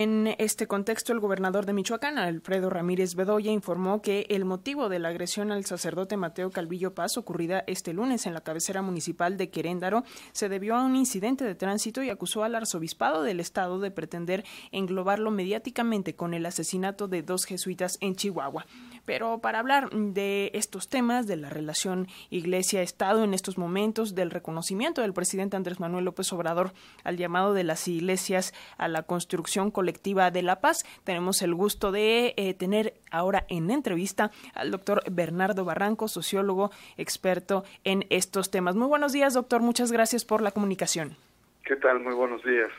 En este contexto, el gobernador de Michoacán, Alfredo Ramírez Bedoya, informó que el motivo de la agresión al sacerdote Mateo Calvillo Paz, ocurrida este lunes en la cabecera municipal de Queréndaro, se debió a un incidente de tránsito y acusó al arzobispado del estado de pretender englobarlo mediáticamente con el asesinato de dos jesuitas en Chihuahua. Pero para hablar de estos temas, de la relación Iglesia-Estado en estos momentos, del reconocimiento del presidente Andrés Manuel López Obrador al llamado de las iglesias a la construcción colectiva, colectiva de La Paz. Tenemos el gusto de eh, tener ahora en entrevista al doctor Bernardo Barranco, sociólogo experto en estos temas. Muy buenos días, doctor. Muchas gracias por la comunicación. ¿Qué tal? Muy buenos días.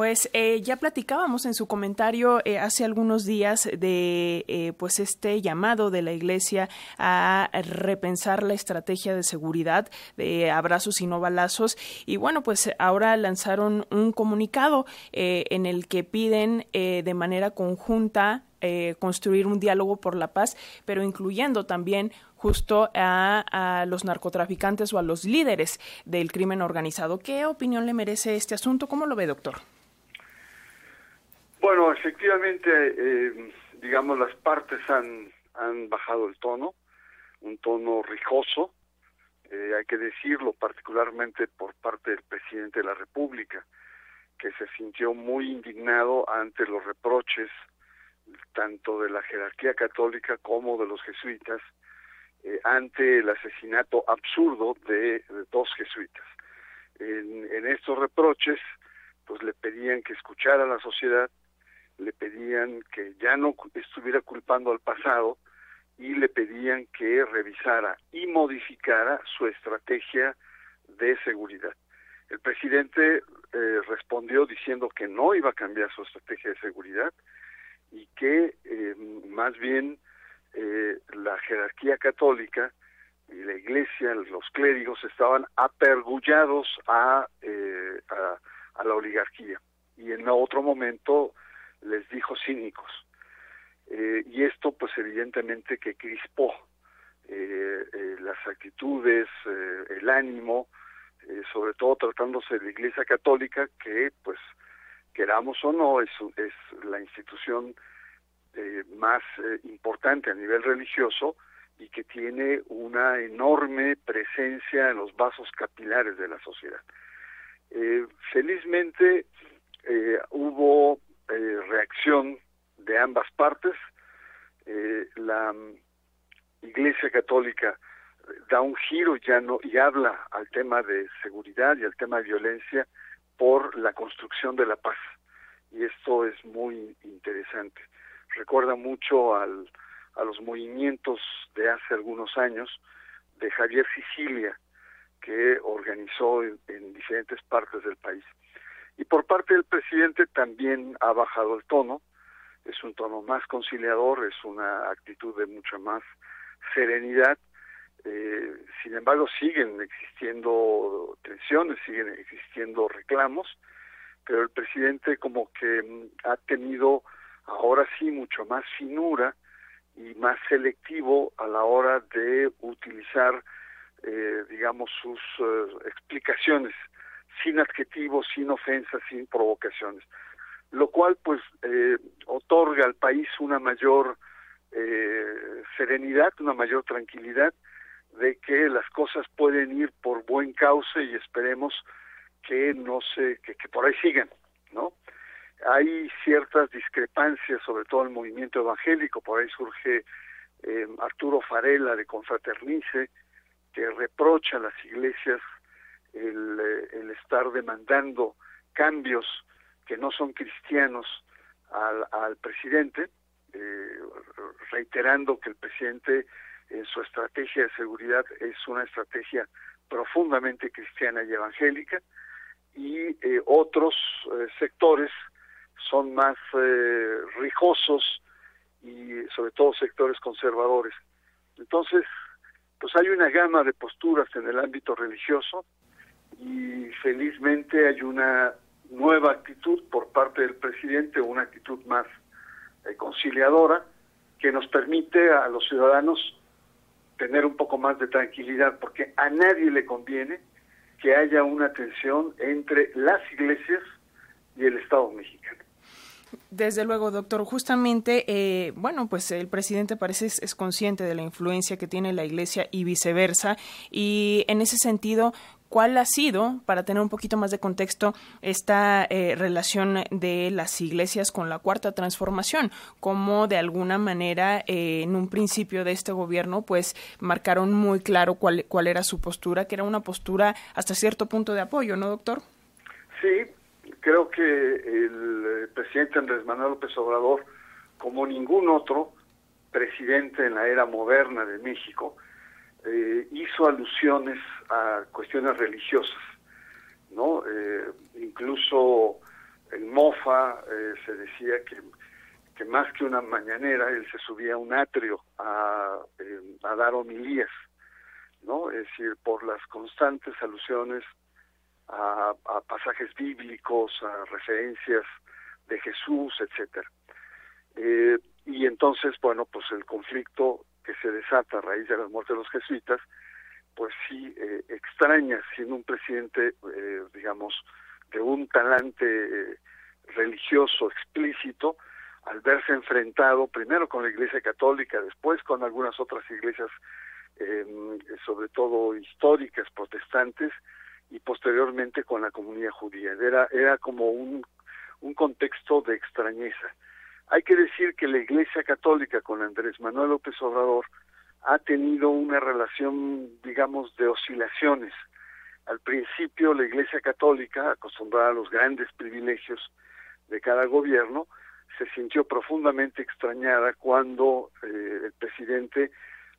Pues eh, ya platicábamos en su comentario eh, hace algunos días de eh, pues este llamado de la Iglesia a repensar la estrategia de seguridad de abrazos y no balazos y bueno pues ahora lanzaron un comunicado en el que piden de manera conjunta construir un diálogo por la paz, pero incluyendo también justo a, a, los narcotraficantes o a los líderes del crimen organizado. ¿Qué opinión le merece este asunto? ¿Cómo lo ve, doctor? Bueno, efectivamente, eh, digamos, las partes han, han bajado el tono, un tono rijoso, eh, hay que decirlo, particularmente por parte del presidente de la República, que se sintió muy indignado ante los reproches tanto de la jerarquía católica como de los jesuitas eh, ante el asesinato absurdo de, dos jesuitas. En, en estos reproches, pues le pedían que escuchara a la sociedad, le pedían que ya no estuviera culpando al pasado y le pedían que revisara y modificara su estrategia de seguridad. El presidente eh, respondió diciendo que no iba a cambiar su estrategia de seguridad y que eh, más bien eh, la jerarquía católica y la iglesia, los clérigos estaban apergullados a, a, a la oligarquía. Y en otro momento les dijo cínicos. Eh, y esto pues evidentemente que crispó eh, eh, las actitudes, el ánimo, sobre todo tratándose de la Iglesia Católica, que pues queramos o no, es, es la institución más importante a nivel religioso y que tiene una enorme presencia en los vasos capilares de la sociedad. felizmente hubo eh, reacción de ambas partes. Eh, la mm, Iglesia Católica da un giro ya no y habla al tema de seguridad y al tema de violencia por la construcción de la paz. Y esto es muy interesante. Recuerda mucho al, a los movimientos de hace algunos años de Javier Sicilia que organizó en diferentes partes del país y por parte del presidente también ha bajado el tono, es un tono más conciliador, es una actitud de mucha más serenidad. Eh, sin embargo, siguen existiendo tensiones, siguen existiendo reclamos, pero el presidente como que mm, ha tenido ahora sí mucho más finura y más selectivo a la hora de utilizar, eh, digamos, sus eh, explicaciones sin adjetivos, sin ofensas, sin provocaciones, lo cual pues eh, otorga al país una mayor eh, serenidad, una mayor tranquilidad de que las cosas pueden ir por buen cauce y esperemos que no se que, por ahí sigan, ¿no? Hay ciertas discrepancias, sobre todo en el movimiento evangélico, por ahí surge eh, Arturo Farela de Confraternice, que reprocha a las iglesias el, eh, el estar demandando cambios que no son cristianos al, presidente, eh, reiterando que el presidente en su estrategia de seguridad es una estrategia profundamente cristiana y evangélica, y eh, otros sectores son más rijosos y sobre todo sectores conservadores. Entonces, pues hay una gama de posturas en el ámbito religioso, y felizmente hay una nueva actitud por parte del presidente, una actitud más eh, conciliadora, que nos permite a los ciudadanos tener un poco más de tranquilidad, porque a nadie le conviene que haya una tensión entre las iglesias y el Estado mexicano. Desde luego, doctor. Justamente, eh, bueno, pues el presidente parece es, consciente de la influencia que tiene la Iglesia y viceversa. Y en ese sentido, ¿cuál ha sido, para tener un poquito más de contexto, esta eh, relación de las iglesias con la cuarta transformación? Cómo de alguna manera, eh, en un principio de este gobierno, pues marcaron muy claro cuál, cuál era su postura, que era una postura hasta cierto punto de apoyo, ¿no, doctor? Sí, creo que el presidente Andrés Manuel López Obrador, como ningún otro presidente en la era moderna de México, eh, hizo alusiones a cuestiones religiosas, ¿no? Eh, incluso en Mofa eh, se decía que, que más que una mañanera, él se subía a un atrio a, a dar homilías, ¿no? Es decir, por las constantes alusiones a, pasajes bíblicos, a referencias de Jesús, etcétera. Eh, y entonces, bueno, pues el conflicto que se desata a raíz de la muerte de los jesuitas, pues sí eh, extraña siendo un presidente, eh, digamos, de un talante religioso explícito, al verse enfrentado primero con la Iglesia Católica, después con algunas otras iglesias, sobre todo históricas, protestantes, y posteriormente con la comunidad judía. Era, era como un, un contexto de extrañeza. Hay que decir que la Iglesia Católica con Andrés Manuel López Obrador ha tenido una relación, digamos, de oscilaciones. Al principio la Iglesia Católica, acostumbrada a los grandes privilegios de cada gobierno, se sintió profundamente extrañada cuando eh, el presidente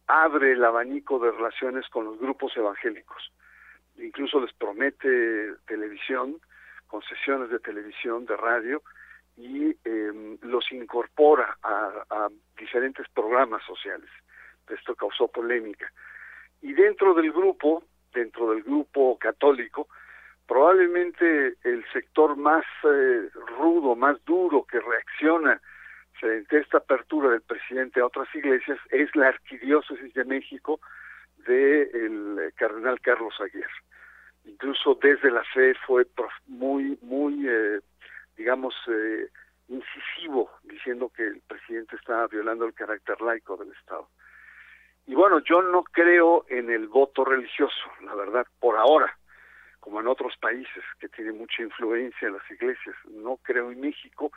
abre el abanico de relaciones con los grupos evangélicos incluso les promete televisión, concesiones de televisión, de radio, y em, los incorpora a, diferentes programas sociales. Esto causó polémica. Y dentro del grupo, dentro del grupo católico, probablemente el sector más eh, rudo, más duro que reacciona frente a esta apertura del presidente a otras iglesias es la arquidiócesis de México del cardenal Carlos Aguirre incluso desde la fe fue muy, muy, eh, digamos, eh, incisivo, diciendo que el presidente estaba violando el carácter laico del Estado. Y bueno, yo no creo en el voto religioso, la verdad, por ahora, como en otros países que tienen mucha influencia en las iglesias. No creo en México,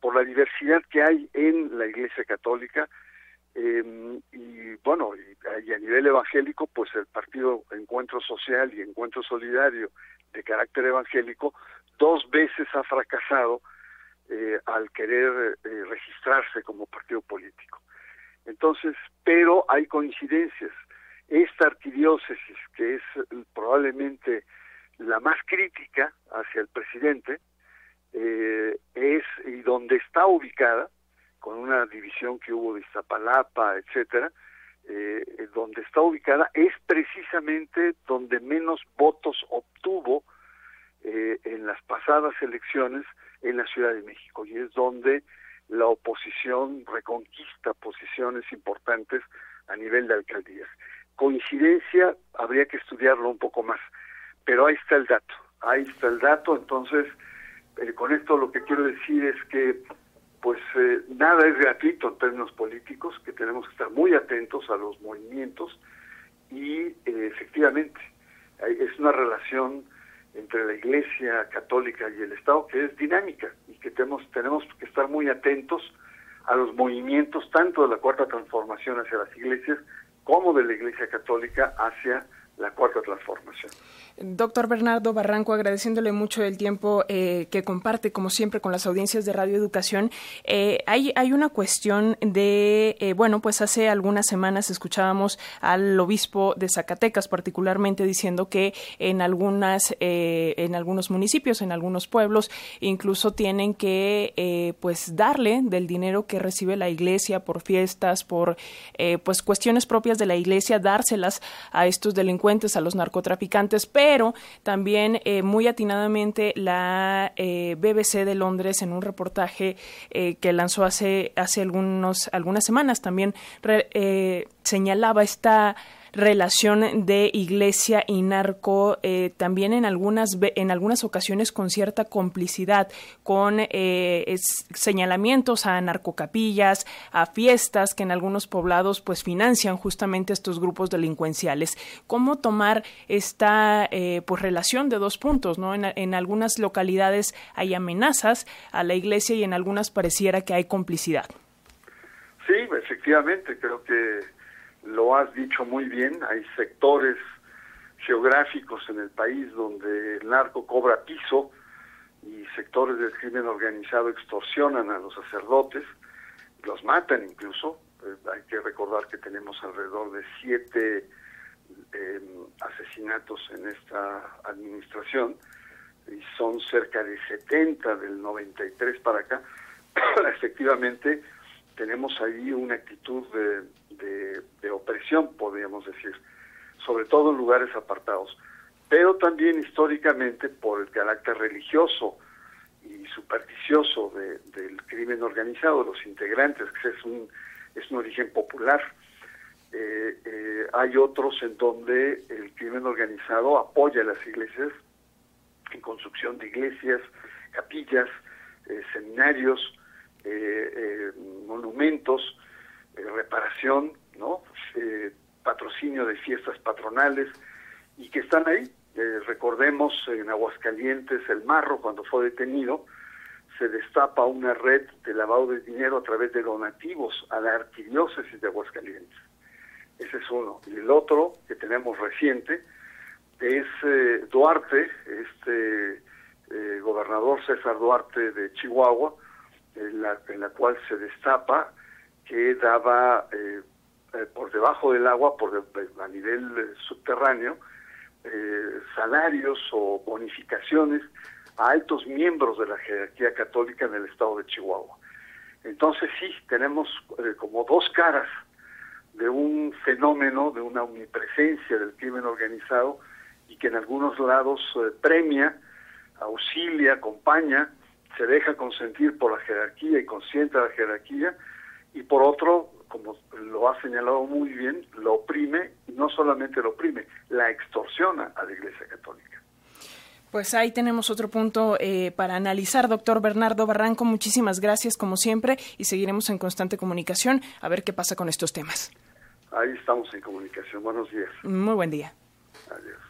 por la diversidad que hay en la Iglesia Católica, eh, y bueno, y, a nivel evangélico, pues el partido Encuentro Social y Encuentro Solidario de carácter evangélico dos veces ha fracasado eh, al querer eh, registrarse como partido político. Entonces, pero hay coincidencias. Esta arquidiócesis, que es probablemente la más crítica hacia el presidente, eh, es y donde está ubicada, con una división que hubo de Iztapalapa, etcétera, eh, donde está ubicada es precisamente donde menos votos obtuvo eh, en las pasadas elecciones en la Ciudad de México y es donde la oposición reconquista posiciones importantes a nivel de alcaldías. Coincidencia, habría que estudiarlo un poco más, pero ahí está el dato, ahí está el dato, entonces eh, con esto lo que quiero decir es que pues eh, nada es gratuito en términos políticos, que tenemos que estar muy atentos a los movimientos y eh, efectivamente es una relación entre la Iglesia Católica y el Estado que es dinámica y que tenemos, tenemos que estar muy atentos a los movimientos tanto de la Cuarta Transformación hacia las iglesias como de la Iglesia Católica hacia la Cuarta Transformación. Doctor Bernardo Barranco, agradeciéndole mucho el tiempo eh, que comparte, como siempre, con las audiencias de Radio Educación. Eh, hay, hay una cuestión de, eh, bueno, pues hace algunas semanas escuchábamos al obispo de Zacatecas, particularmente diciendo que en algunas, en algunos municipios, en algunos pueblos, incluso tienen que, pues, darle del dinero que recibe la iglesia por fiestas, por, pues, cuestiones propias de la iglesia, dárselas a estos delincuentes, a los narcotraficantes, pero también eh, muy atinadamente la eh, BBC de Londres en un reportaje eh, que lanzó hace, hace algunos, algunas semanas también señalaba esta relación de iglesia y narco eh, también en algunas en algunas ocasiones con cierta complicidad con eh, señalamientos a narcocapillas a fiestas que en algunos poblados pues financian justamente estos grupos delincuenciales. Cómo tomar esta eh, pues relación de dos puntos no en, en algunas localidades hay amenazas a la iglesia y en algunas pareciera que hay complicidad. Sí efectivamente creo que lo has dicho muy bien, hay sectores geográficos en el país donde el narco cobra piso y sectores del crimen organizado extorsionan a los sacerdotes, los matan incluso. Eh, hay que recordar que tenemos alrededor de siete em, asesinatos en esta administración y son cerca de 70 del 93 para acá. Efectivamente, tenemos ahí una actitud de, de, opresión, podríamos decir, sobre todo en lugares apartados, pero también históricamente por el carácter religioso y supersticioso del crimen organizado, los integrantes, que es un, es un origen popular. Eh, eh, hay otros en donde el crimen organizado apoya a las iglesias en construcción de iglesias, capillas, eh, seminarios, monumentos, reparación, ¿no? Eh, patrocinio de fiestas patronales y que están ahí. Eh, recordemos en Aguascalientes el Marro cuando fue detenido se destapa una red de lavado de dinero a través de donativos a la arquidiócesis de Aguascalientes. Ese es uno. Y el otro que tenemos reciente es eh, Duarte, este gobernador César Duarte de Chihuahua, en la, en la cual se destapa que daba eh, eh, por debajo del agua, por a nivel eh, subterráneo, salarios o bonificaciones a altos miembros de la jerarquía católica en el estado de Chihuahua. Entonces sí, tenemos como dos caras de un fenómeno, de una omnipresencia del crimen organizado y que en algunos lados premia, auxilia, acompaña, se deja consentir por la jerarquía y consiente la jerarquía, y por otro, como lo ha señalado muy bien, lo oprime, y no solamente lo oprime, la extorsiona a la Iglesia Católica. Pues ahí tenemos otro punto eh, para analizar, doctor Bernardo Barranco. Muchísimas gracias, como siempre, y seguiremos en constante comunicación a ver qué pasa con estos temas. Ahí estamos en comunicación. Buenos días. Muy buen día. Adiós.